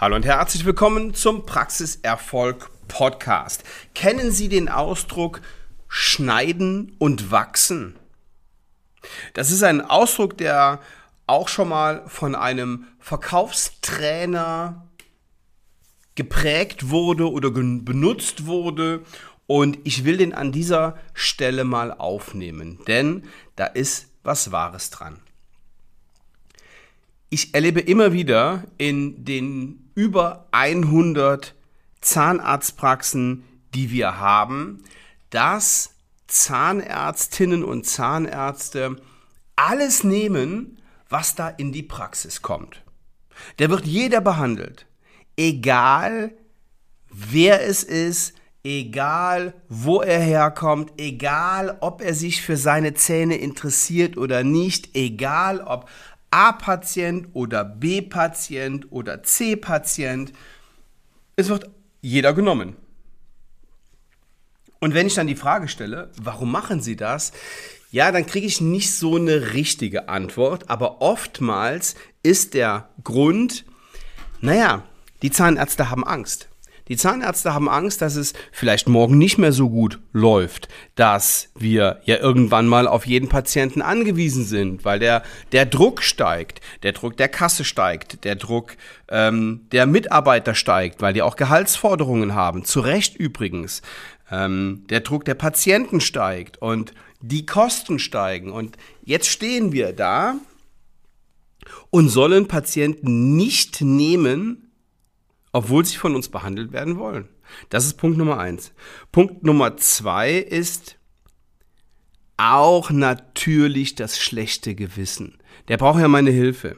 Hallo und herzlich willkommen zum Praxiserfolg Podcast. Kennen Sie den Ausdruck schneiden und wachsen? Das ist ein Ausdruck, der auch schon mal von einem Verkaufstrainer geprägt wurde oder benutzt wurde. Und ich will den an dieser Stelle mal aufnehmen, denn da ist was Wahres dran ich erlebe immer wieder in den über 100 Zahnarztpraxen, die wir haben, dass Zahnärztinnen und Zahnärzte alles nehmen, was da in die Praxis kommt. Da wird jeder behandelt, egal wer es ist, egal wo er herkommt, egal ob er sich für seine Zähne interessiert oder nicht, egal ob A-Patient oder B-Patient oder C-Patient. Es wird jeder genommen. Und wenn ich dann die Frage stelle, warum machen Sie das? Ja, dann kriege ich nicht so eine richtige Antwort, aber oftmals ist der Grund, naja, die Zahnärzte haben Angst. Die Zahnärzte haben Angst, dass es vielleicht morgen nicht mehr so gut läuft, dass wir ja irgendwann mal auf jeden Patienten angewiesen sind, weil der, der Druck steigt, der Druck der Kasse steigt, der Druck ähm, der Mitarbeiter steigt, weil die auch Gehaltsforderungen haben, zu Recht übrigens. Ähm, der Druck der Patienten steigt und die Kosten steigen. Und jetzt stehen wir da und sollen Patienten nicht nehmen, obwohl sie von uns behandelt werden wollen. Das ist Punkt Nummer eins. Punkt Nummer zwei ist auch natürlich das schlechte Gewissen. Der braucht ja meine Hilfe.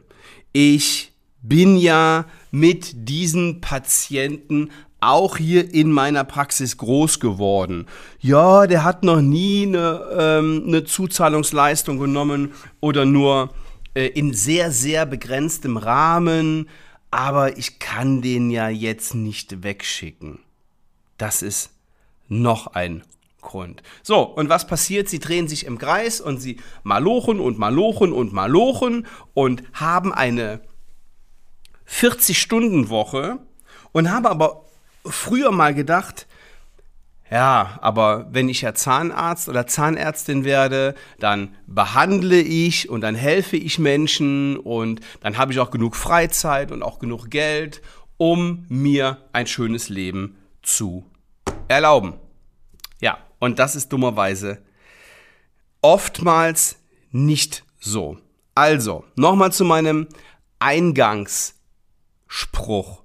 Ich bin ja mit diesen Patienten auch hier in meiner Praxis groß geworden. Ja, der hat noch nie eine, ähm, eine Zuzahlungsleistung genommen oder nur äh, in sehr, sehr begrenztem Rahmen aber ich kann den ja jetzt nicht wegschicken. Das ist noch ein Grund. So, und was passiert? Sie drehen sich im Kreis und sie malochen und malochen und malochen und haben eine 40-Stunden-Woche und haben aber früher mal gedacht, ja, aber wenn ich ja Zahnarzt oder Zahnärztin werde, dann behandle ich und dann helfe ich Menschen und dann habe ich auch genug Freizeit und auch genug Geld, um mir ein schönes Leben zu erlauben. Ja, und das ist dummerweise oftmals nicht so. Also, nochmal zu meinem Eingangsspruch.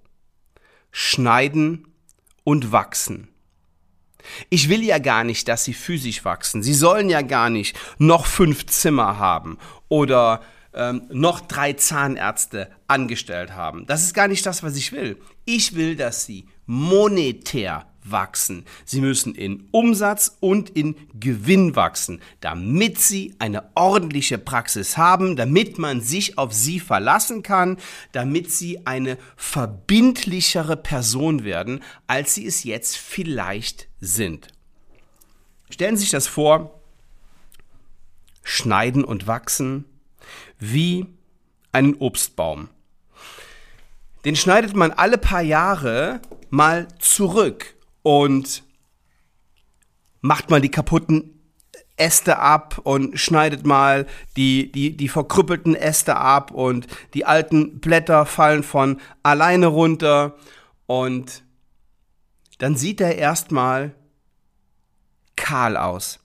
Schneiden und wachsen. Ich will ja gar nicht, dass sie physisch wachsen. Sie sollen ja gar nicht noch fünf Zimmer haben oder ähm, noch drei Zahnärzte angestellt haben. Das ist gar nicht das, was ich will. Ich will, dass sie monetär wachsen. Sie müssen in Umsatz und in Gewinn wachsen, damit Sie eine ordentliche Praxis haben, damit man sich auf Sie verlassen kann, damit Sie eine verbindlichere Person werden, als Sie es jetzt vielleicht sind. Stellen Sie sich das vor, schneiden und wachsen wie einen Obstbaum. Den schneidet man alle paar Jahre mal zurück und macht mal die kaputten Äste ab und schneidet mal die, die, die verkrüppelten Äste ab und die alten Blätter fallen von alleine runter und dann sieht er erstmal kahl aus.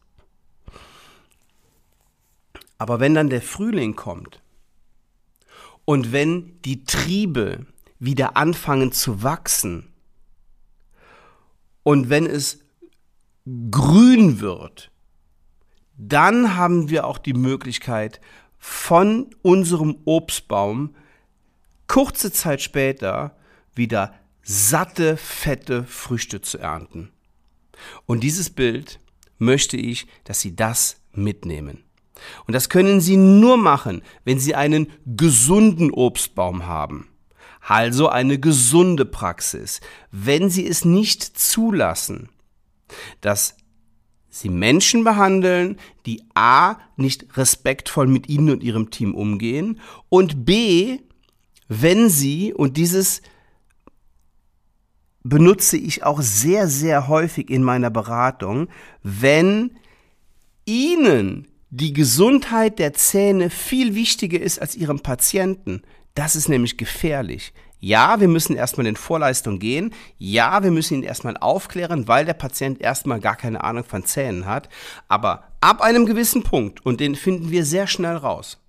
Aber wenn dann der Frühling kommt und wenn die Triebe wieder anfangen zu wachsen und wenn es grün wird, dann haben wir auch die Möglichkeit, von unserem Obstbaum kurze Zeit später wieder satte, fette Früchte zu ernten. Und dieses Bild möchte ich, dass Sie das mitnehmen. Und das können Sie nur machen, wenn Sie einen gesunden Obstbaum haben also eine gesunde Praxis, wenn sie es nicht zulassen, dass sie Menschen behandeln, die a. nicht respektvoll mit ihnen und ihrem Team umgehen und b. wenn sie, und dieses benutze ich auch sehr, sehr häufig in meiner Beratung, wenn Ihnen die Gesundheit der Zähne viel wichtiger ist als Ihrem Patienten. Das ist nämlich gefährlich. Ja, wir müssen erstmal in Vorleistung gehen. Ja, wir müssen ihn erstmal aufklären, weil der Patient erstmal gar keine Ahnung von Zähnen hat. Aber ab einem gewissen Punkt, und den finden wir sehr schnell raus,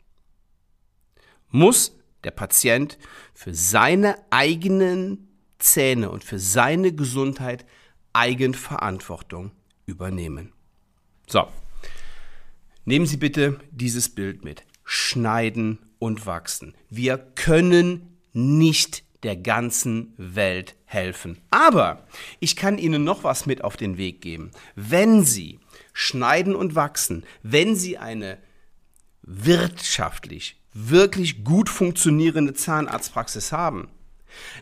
muss der Patient für seine eigenen Zähne und für seine Gesundheit Eigenverantwortung übernehmen. So, nehmen Sie bitte dieses Bild mit. Schneiden und wachsen. Wir können nicht der ganzen Welt helfen. Aber ich kann Ihnen noch was mit auf den Weg geben. Wenn Sie schneiden und wachsen, wenn Sie eine wirtschaftlich wirklich gut funktionierende Zahnarztpraxis haben,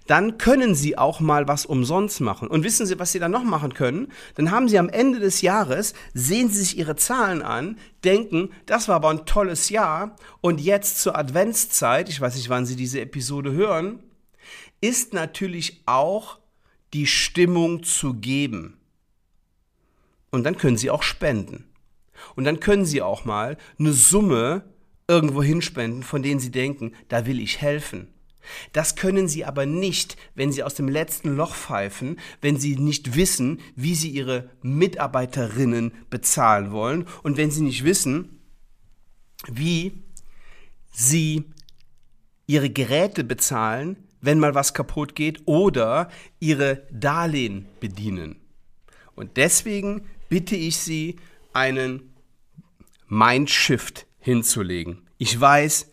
dann können Sie auch mal was umsonst machen. Und wissen Sie, was Sie dann noch machen können? Dann haben Sie am Ende des Jahres, sehen Sie sich Ihre Zahlen an, denken, das war aber ein tolles Jahr und jetzt zur Adventszeit, ich weiß nicht, wann Sie diese Episode hören, ist natürlich auch die Stimmung zu geben. Und dann können Sie auch spenden. Und dann können Sie auch mal eine Summe irgendwo hinspenden, von denen Sie denken, da will ich helfen. Das können sie aber nicht, wenn sie aus dem letzten Loch pfeifen, wenn sie nicht wissen, wie sie ihre Mitarbeiterinnen bezahlen wollen und wenn sie nicht wissen, wie sie ihre Geräte bezahlen, wenn mal was kaputt geht oder ihre Darlehen bedienen. Und deswegen bitte ich Sie, einen Mindshift hinzulegen. Ich weiß,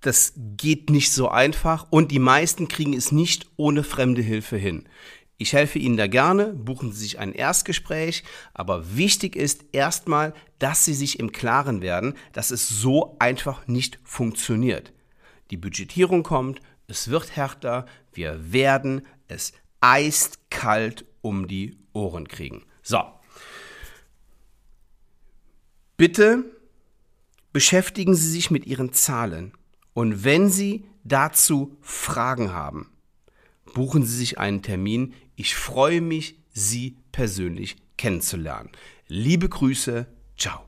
das geht nicht so einfach und die meisten kriegen es nicht ohne fremde Hilfe hin. Ich helfe Ihnen da gerne, buchen Sie sich ein Erstgespräch, aber wichtig ist erstmal, dass Sie sich im Klaren werden, dass es so einfach nicht funktioniert. Die Budgetierung kommt, es wird härter, wir werden es eiskalt um die Ohren kriegen. So. Bitte beschäftigen Sie sich mit Ihren Zahlen. Und wenn Sie dazu Fragen haben, buchen Sie sich einen Termin. Ich freue mich, Sie persönlich kennenzulernen. Liebe Grüße, ciao.